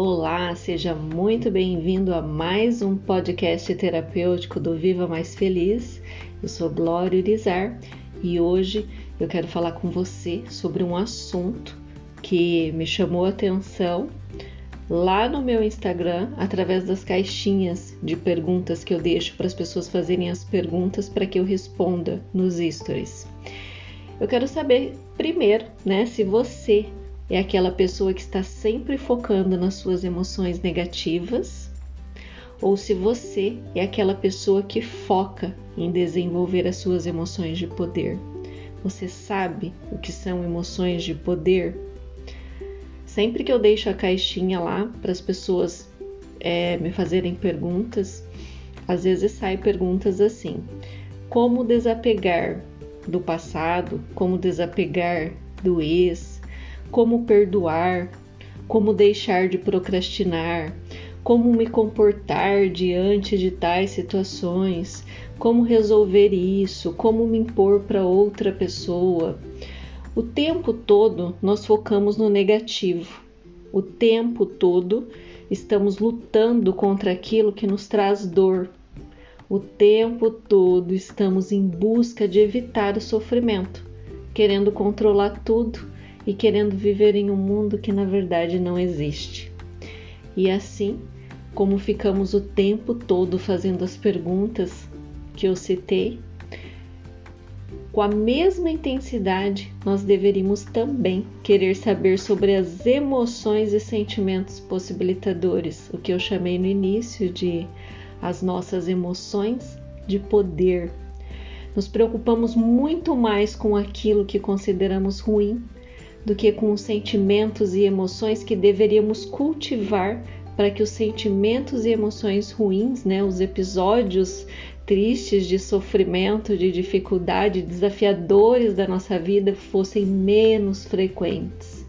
Olá, seja muito bem-vindo a mais um podcast terapêutico do Viva Mais Feliz. Eu sou Glória Urizar e hoje eu quero falar com você sobre um assunto que me chamou a atenção lá no meu Instagram, através das caixinhas de perguntas que eu deixo para as pessoas fazerem as perguntas para que eu responda nos stories. Eu quero saber primeiro, né, se você é aquela pessoa que está sempre focando nas suas emoções negativas, ou se você é aquela pessoa que foca em desenvolver as suas emoções de poder. Você sabe o que são emoções de poder? Sempre que eu deixo a caixinha lá para as pessoas é, me fazerem perguntas, às vezes saem perguntas assim: como desapegar do passado, como desapegar do ex, como perdoar, como deixar de procrastinar, como me comportar diante de tais situações, como resolver isso, como me impor para outra pessoa. O tempo todo nós focamos no negativo. O tempo todo estamos lutando contra aquilo que nos traz dor. O tempo todo estamos em busca de evitar o sofrimento, querendo controlar tudo e querendo viver em um mundo que na verdade não existe. E assim, como ficamos o tempo todo fazendo as perguntas que eu citei, com a mesma intensidade, nós deveríamos também querer saber sobre as emoções e sentimentos possibilitadores, o que eu chamei no início de as nossas emoções de poder. Nos preocupamos muito mais com aquilo que consideramos ruim do que com os sentimentos e emoções que deveríamos cultivar para que os sentimentos e emoções ruins, né, os episódios tristes de sofrimento, de dificuldade, desafiadores da nossa vida fossem menos frequentes.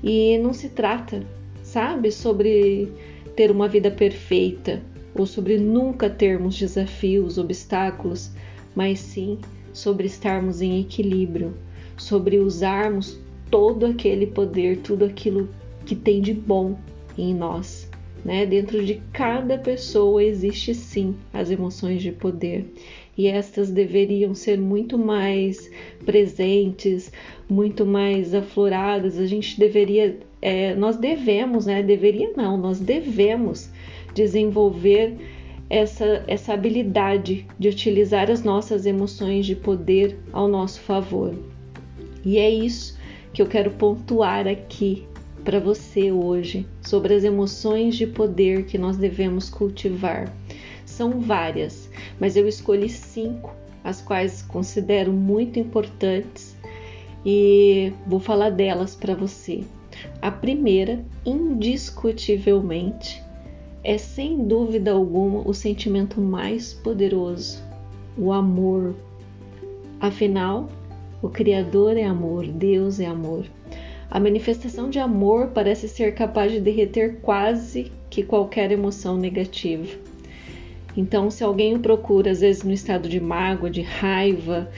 E não se trata, sabe, sobre ter uma vida perfeita ou sobre nunca termos desafios, obstáculos, mas sim sobre estarmos em equilíbrio, sobre usarmos todo aquele poder, tudo aquilo que tem de bom em nós. Né? Dentro de cada pessoa existe sim as emoções de poder e estas deveriam ser muito mais presentes, muito mais afloradas. A gente deveria, é, nós devemos, né? Deveria não, nós devemos desenvolver essa, essa habilidade de utilizar as nossas emoções de poder ao nosso favor. E é isso que eu quero pontuar aqui para você hoje sobre as emoções de poder que nós devemos cultivar. São várias, mas eu escolhi cinco, as quais considero muito importantes e vou falar delas para você. A primeira, indiscutivelmente, é sem dúvida alguma o sentimento mais poderoso, o amor. Afinal, o Criador é amor, Deus é amor. A manifestação de amor parece ser capaz de derreter quase que qualquer emoção negativa. Então, se alguém o procura, às vezes no estado de mágoa, de raiva,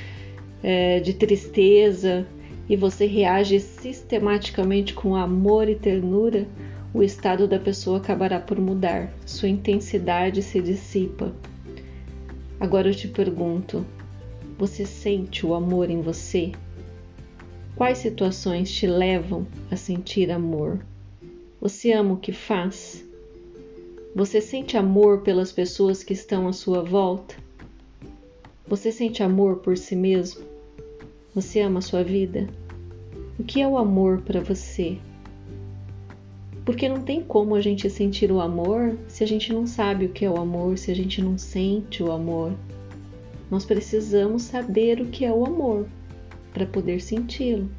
é, de tristeza, e você reage sistematicamente com amor e ternura, o estado da pessoa acabará por mudar, sua intensidade se dissipa. Agora eu te pergunto: você sente o amor em você? Quais situações te levam a sentir amor? Você ama o que faz? Você sente amor pelas pessoas que estão à sua volta? Você sente amor por si mesmo? Você ama a sua vida? O que é o amor para você? Porque não tem como a gente sentir o amor se a gente não sabe o que é o amor, se a gente não sente o amor. Nós precisamos saber o que é o amor para poder senti-lo.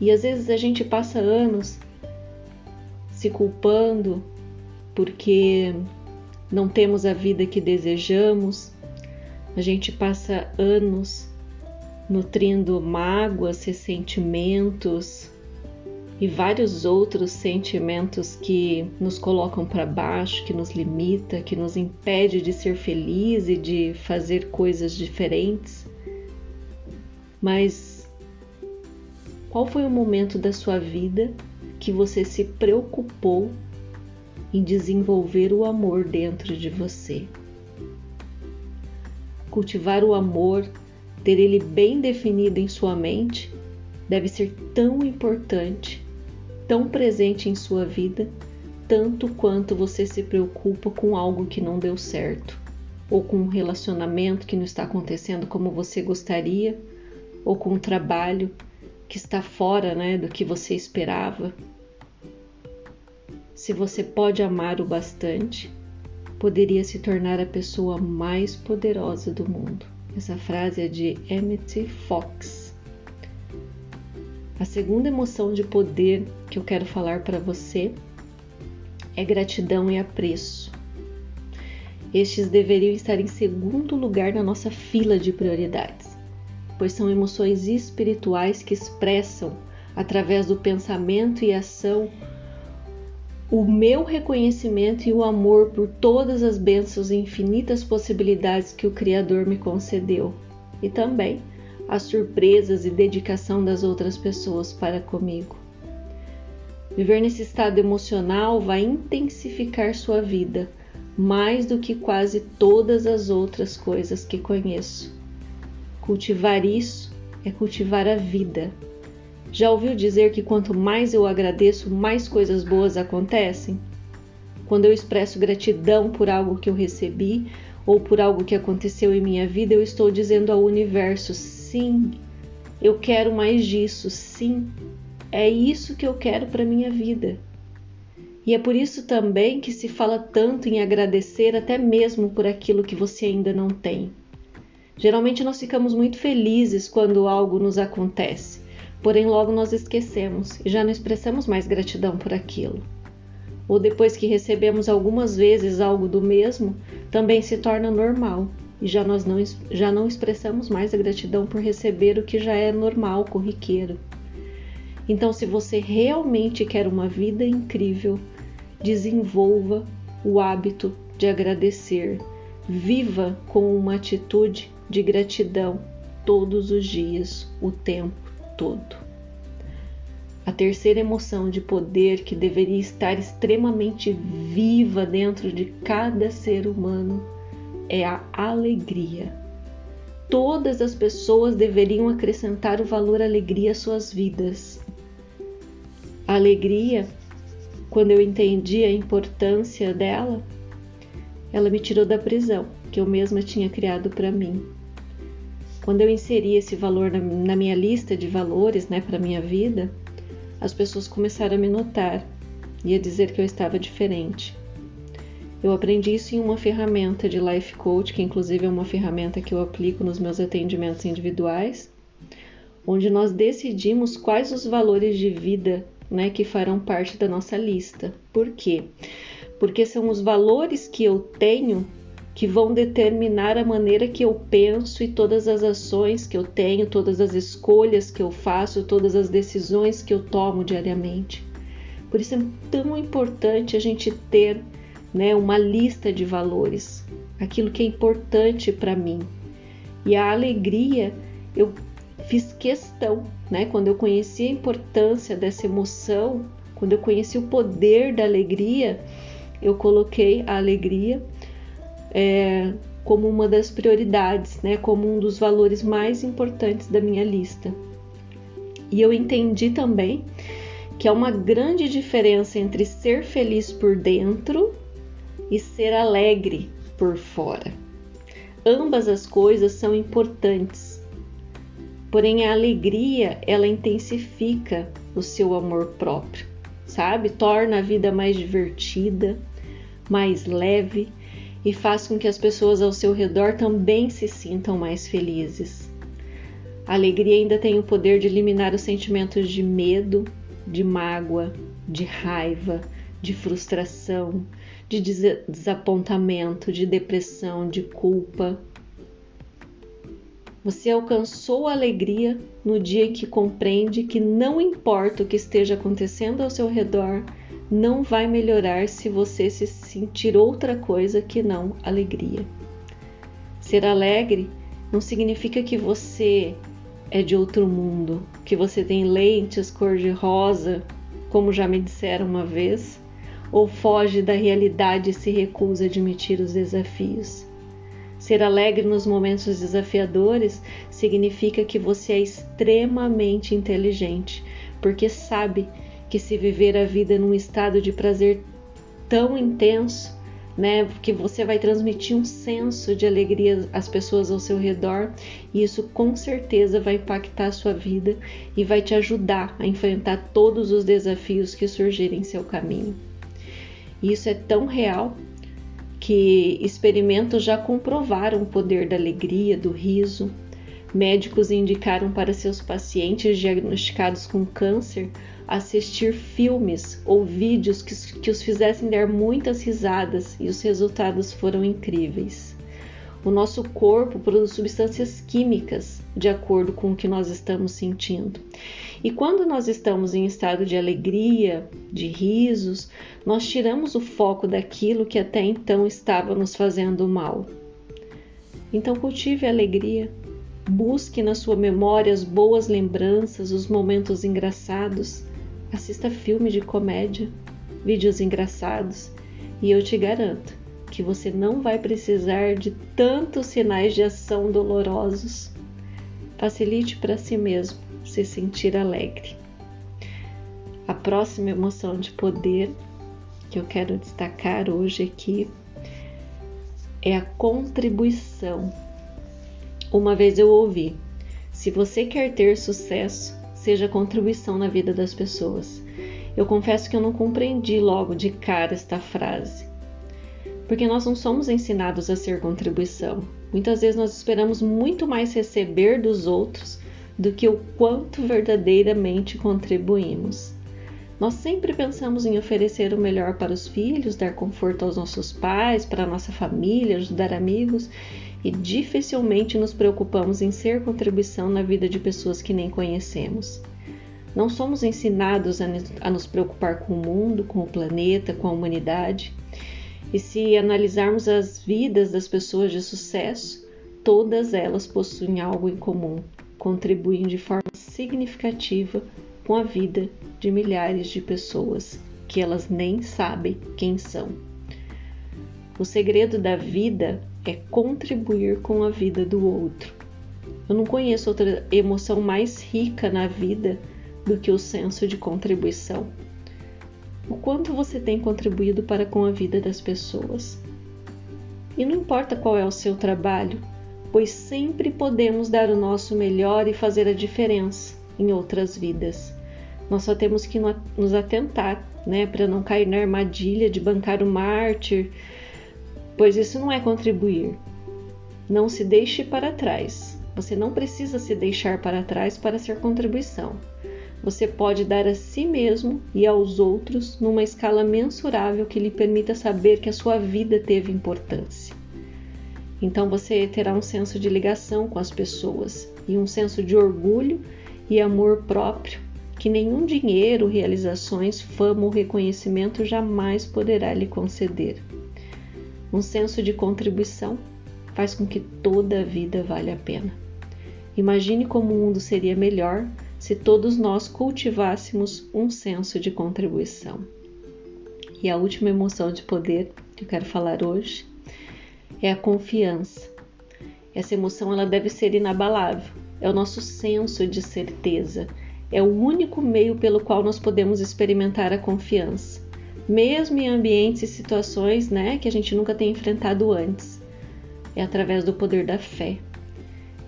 E às vezes a gente passa anos se culpando porque não temos a vida que desejamos, a gente passa anos nutrindo mágoas, ressentimentos, e vários outros sentimentos que nos colocam para baixo, que nos limita, que nos impede de ser feliz e de fazer coisas diferentes. Mas qual foi o momento da sua vida que você se preocupou em desenvolver o amor dentro de você. Cultivar o amor, ter ele bem definido em sua mente, deve ser tão importante, tão presente em sua vida, tanto quanto você se preocupa com algo que não deu certo, ou com um relacionamento que não está acontecendo como você gostaria, ou com um trabalho que está fora né, do que você esperava. Se você pode amar o bastante, poderia se tornar a pessoa mais poderosa do mundo. Essa frase é de Emmett Fox. A segunda emoção de poder que eu quero falar para você é gratidão e apreço. Estes deveriam estar em segundo lugar na nossa fila de prioridades, pois são emoções espirituais que expressam, através do pensamento e ação, o meu reconhecimento e o amor por todas as bênçãos e infinitas possibilidades que o Criador me concedeu, e também as surpresas e dedicação das outras pessoas para comigo. Viver nesse estado emocional vai intensificar sua vida mais do que quase todas as outras coisas que conheço. Cultivar isso é cultivar a vida, já ouviu dizer que quanto mais eu agradeço, mais coisas boas acontecem? Quando eu expresso gratidão por algo que eu recebi ou por algo que aconteceu em minha vida, eu estou dizendo ao universo: sim, eu quero mais disso, sim, é isso que eu quero para minha vida. E é por isso também que se fala tanto em agradecer até mesmo por aquilo que você ainda não tem. Geralmente nós ficamos muito felizes quando algo nos acontece porém logo nós esquecemos e já não expressamos mais gratidão por aquilo. Ou depois que recebemos algumas vezes algo do mesmo, também se torna normal e já nós não, já não expressamos mais a gratidão por receber o que já é normal, corriqueiro. Então, se você realmente quer uma vida incrível, desenvolva o hábito de agradecer. Viva com uma atitude de gratidão todos os dias, o tempo todo. A terceira emoção de poder que deveria estar extremamente viva dentro de cada ser humano é a alegria. Todas as pessoas deveriam acrescentar o valor alegria às suas vidas. A alegria, quando eu entendi a importância dela, ela me tirou da prisão que eu mesma tinha criado para mim. Quando eu inseri esse valor na, na minha lista de valores, né, para minha vida, as pessoas começaram a me notar e a dizer que eu estava diferente. Eu aprendi isso em uma ferramenta de Life Coach, que inclusive é uma ferramenta que eu aplico nos meus atendimentos individuais, onde nós decidimos quais os valores de vida né, que farão parte da nossa lista. Por quê? Porque são os valores que eu tenho que vão determinar a maneira que eu penso e todas as ações que eu tenho, todas as escolhas que eu faço, todas as decisões que eu tomo diariamente. Por isso é tão importante a gente ter né, uma lista de valores, aquilo que é importante para mim. E a alegria, eu fiz questão, né, quando eu conheci a importância dessa emoção, quando eu conheci o poder da alegria, eu coloquei a alegria é, como uma das prioridades, né, como um dos valores mais importantes da minha lista. E eu entendi também que há uma grande diferença entre ser feliz por dentro e ser alegre por fora. Ambas as coisas são importantes. Porém, a alegria, ela intensifica o seu amor próprio, sabe? Torna a vida mais divertida, mais leve e faz com que as pessoas ao seu redor também se sintam mais felizes. A alegria ainda tem o poder de eliminar os sentimentos de medo, de mágoa, de raiva, de frustração, de desapontamento, de depressão, de culpa. Você alcançou a alegria no dia em que compreende que não importa o que esteja acontecendo ao seu redor, não vai melhorar se você se sentir outra coisa que não alegria. Ser alegre não significa que você é de outro mundo, que você tem lentes cor-de-rosa como já me disseram uma vez, ou foge da realidade e se recusa a admitir os desafios. Ser alegre nos momentos desafiadores significa que você é extremamente inteligente, porque sabe que se viver a vida num estado de prazer tão intenso, né, que você vai transmitir um senso de alegria às pessoas ao seu redor, e isso com certeza vai impactar a sua vida e vai te ajudar a enfrentar todos os desafios que surgirem em seu caminho. E isso é tão real que experimentos já comprovaram o poder da alegria, do riso. Médicos indicaram para seus pacientes diagnosticados com câncer assistir filmes ou vídeos que, que os fizessem dar muitas risadas e os resultados foram incríveis. O nosso corpo produz substâncias químicas de acordo com o que nós estamos sentindo. E quando nós estamos em estado de alegria, de risos, nós tiramos o foco daquilo que até então estava nos fazendo mal. Então cultive a alegria, busque na sua memória as boas lembranças, os momentos engraçados assista filmes de comédia, vídeos engraçados e eu te garanto que você não vai precisar de tantos sinais de ação dolorosos. Facilite para si mesmo se sentir alegre. A próxima emoção de poder que eu quero destacar hoje aqui é a contribuição. Uma vez eu ouvi: se você quer ter sucesso, seja contribuição na vida das pessoas. Eu confesso que eu não compreendi logo de cara esta frase. Porque nós não somos ensinados a ser contribuição. Muitas vezes nós esperamos muito mais receber dos outros do que o quanto verdadeiramente contribuímos. Nós sempre pensamos em oferecer o melhor para os filhos, dar conforto aos nossos pais, para a nossa família, ajudar amigos e dificilmente nos preocupamos em ser contribuição na vida de pessoas que nem conhecemos. Não somos ensinados a nos preocupar com o mundo, com o planeta, com a humanidade. E se analisarmos as vidas das pessoas de sucesso, todas elas possuem algo em comum, contribuem de forma significativa com a vida de milhares de pessoas que elas nem sabem quem são. O segredo da vida é contribuir com a vida do outro. Eu não conheço outra emoção mais rica na vida do que o senso de contribuição. O quanto você tem contribuído para com a vida das pessoas. E não importa qual é o seu trabalho, pois sempre podemos dar o nosso melhor e fazer a diferença em outras vidas. Nós só temos que nos atentar, né, para não cair na armadilha de bancar o mártir, pois isso não é contribuir. Não se deixe para trás. Você não precisa se deixar para trás para ser contribuição. Você pode dar a si mesmo e aos outros numa escala mensurável que lhe permita saber que a sua vida teve importância. Então você terá um senso de ligação com as pessoas e um senso de orgulho e amor próprio que nenhum dinheiro, realizações, fama ou reconhecimento jamais poderá lhe conceder. Um senso de contribuição faz com que toda a vida valha a pena. Imagine como o mundo seria melhor se todos nós cultivássemos um senso de contribuição. E a última emoção de poder que eu quero falar hoje é a confiança. Essa emoção ela deve ser inabalável. É o nosso senso de certeza. É o único meio pelo qual nós podemos experimentar a confiança mesmo em ambientes e situações né, que a gente nunca tem enfrentado antes. É através do poder da fé.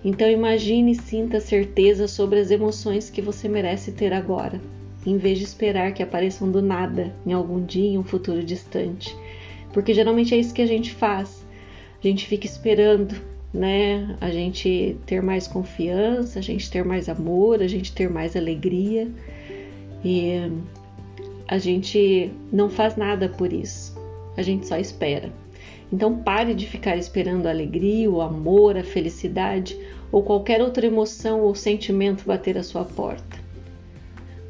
Então imagine e sinta certeza sobre as emoções que você merece ter agora, em vez de esperar que apareçam do nada em algum dia em um futuro distante. Porque geralmente é isso que a gente faz. A gente fica esperando, né? A gente ter mais confiança, a gente ter mais amor, a gente ter mais alegria. E a gente não faz nada por isso, a gente só espera. Então pare de ficar esperando a alegria, o amor, a felicidade ou qualquer outra emoção ou sentimento bater à sua porta.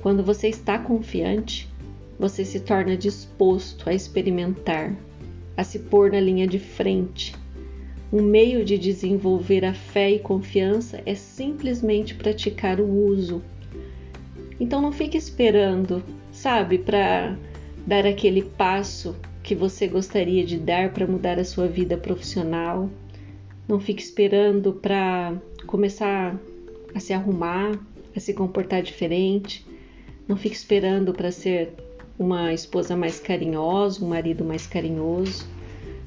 Quando você está confiante, você se torna disposto a experimentar, a se pôr na linha de frente. Um meio de desenvolver a fé e confiança é simplesmente praticar o uso Então não fique esperando, sabe, para dar aquele passo que você gostaria de dar para mudar a sua vida profissional. Não fique esperando para começar a se arrumar, a se comportar diferente. Não fique esperando para ser uma esposa mais carinhosa, um marido mais carinhoso.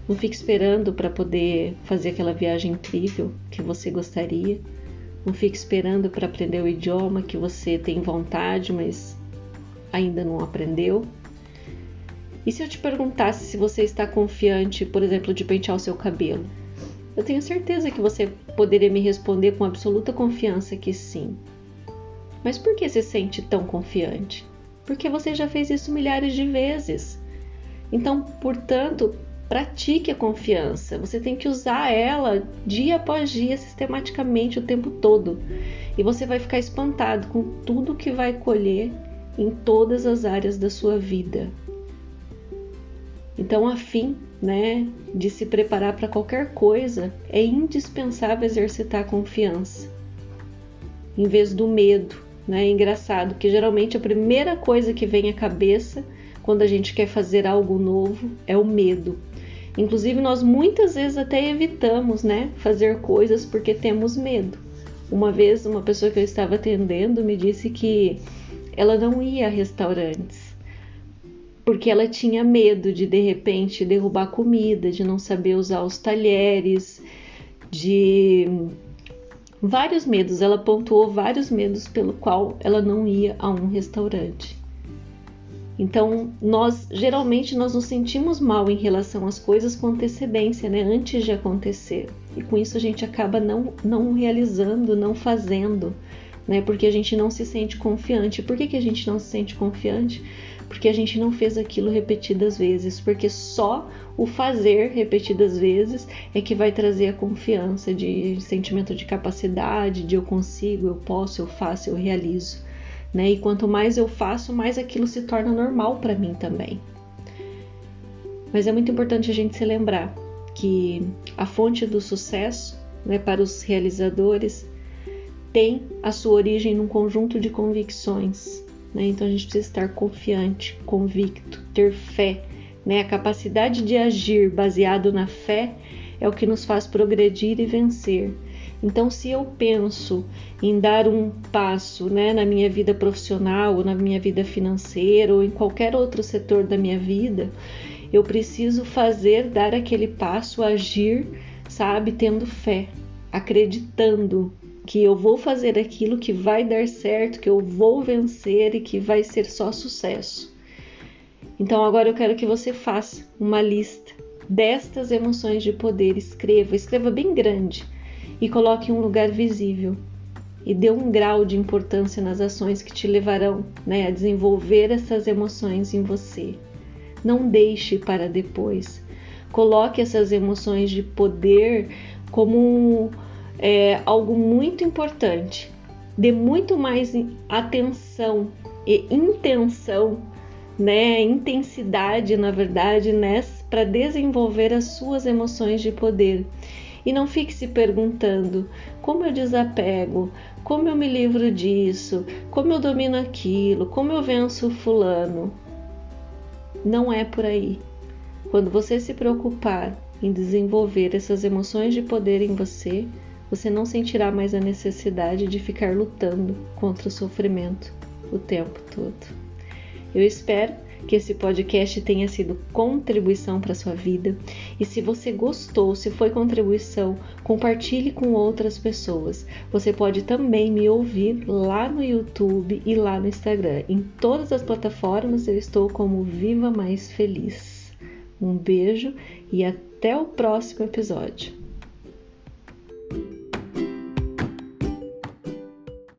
Não fique esperando para poder fazer aquela viagem incrível que você gostaria. Não fique esperando para aprender o idioma que você tem vontade, mas ainda não aprendeu. E se eu te perguntasse se você está confiante, por exemplo, de pentear o seu cabelo? Eu tenho certeza que você poderia me responder com absoluta confiança que sim. Mas por que se sente tão confiante? Porque você já fez isso milhares de vezes. Então, portanto, pratique a confiança. Você tem que usar ela dia após dia, sistematicamente, o tempo todo. E você vai ficar espantado com tudo que vai colher em todas as áreas da sua vida. Então, a fim né, de se preparar para qualquer coisa, é indispensável exercitar a confiança, em vez do medo né? É engraçado que geralmente a primeira coisa que vem à cabeça quando a gente quer fazer algo novo é o medo. Inclusive nós muitas vezes até evitamos, né, fazer coisas porque temos medo. Uma vez uma pessoa que eu estava atendendo me disse que ela não ia a restaurantes porque ela tinha medo de de repente derrubar comida, de não saber usar os talheres, de vários medos, ela pontuou vários medos pelo qual ela não ia a um restaurante. Então, nós geralmente nós nos sentimos mal em relação às coisas com antecedência, né, antes de acontecer. E com isso a gente acaba não, não realizando, não fazendo, né, porque a gente não se sente confiante. Por que, que a gente não se sente confiante? Porque a gente não fez aquilo repetidas vezes, porque só o fazer repetidas vezes é que vai trazer a confiança de sentimento de capacidade, de eu consigo, eu posso, eu faço, eu realizo. Né? E quanto mais eu faço, mais aquilo se torna normal para mim também. Mas é muito importante a gente se lembrar que a fonte do sucesso né, para os realizadores tem a sua origem num conjunto de convicções. Né? Então a gente precisa estar confiante, convicto, ter fé né? A capacidade de agir baseado na fé é o que nos faz progredir e vencer. Então, se eu penso em dar um passo né, na minha vida profissional, ou na minha vida financeira, ou em qualquer outro setor da minha vida, eu preciso fazer, dar aquele passo, agir, sabe, tendo fé, acreditando que eu vou fazer aquilo que vai dar certo, que eu vou vencer e que vai ser só sucesso. Então agora eu quero que você faça uma lista destas emoções de poder. Escreva, escreva bem grande e coloque em um lugar visível. E dê um grau de importância nas ações que te levarão né, a desenvolver essas emoções em você. Não deixe para depois. Coloque essas emoções de poder como é, algo muito importante. Dê muito mais atenção e intenção né, intensidade, na verdade, né, para desenvolver as suas emoções de poder. E não fique se perguntando como eu desapego, como eu me livro disso, como eu domino aquilo, como eu venço fulano. Não é por aí. Quando você se preocupar em desenvolver essas emoções de poder em você, você não sentirá mais a necessidade de ficar lutando contra o sofrimento o tempo todo. Eu espero que esse podcast tenha sido contribuição para sua vida e se você gostou, se foi contribuição, compartilhe com outras pessoas. Você pode também me ouvir lá no YouTube e lá no Instagram. Em todas as plataformas eu estou como Viva Mais Feliz. Um beijo e até o próximo episódio.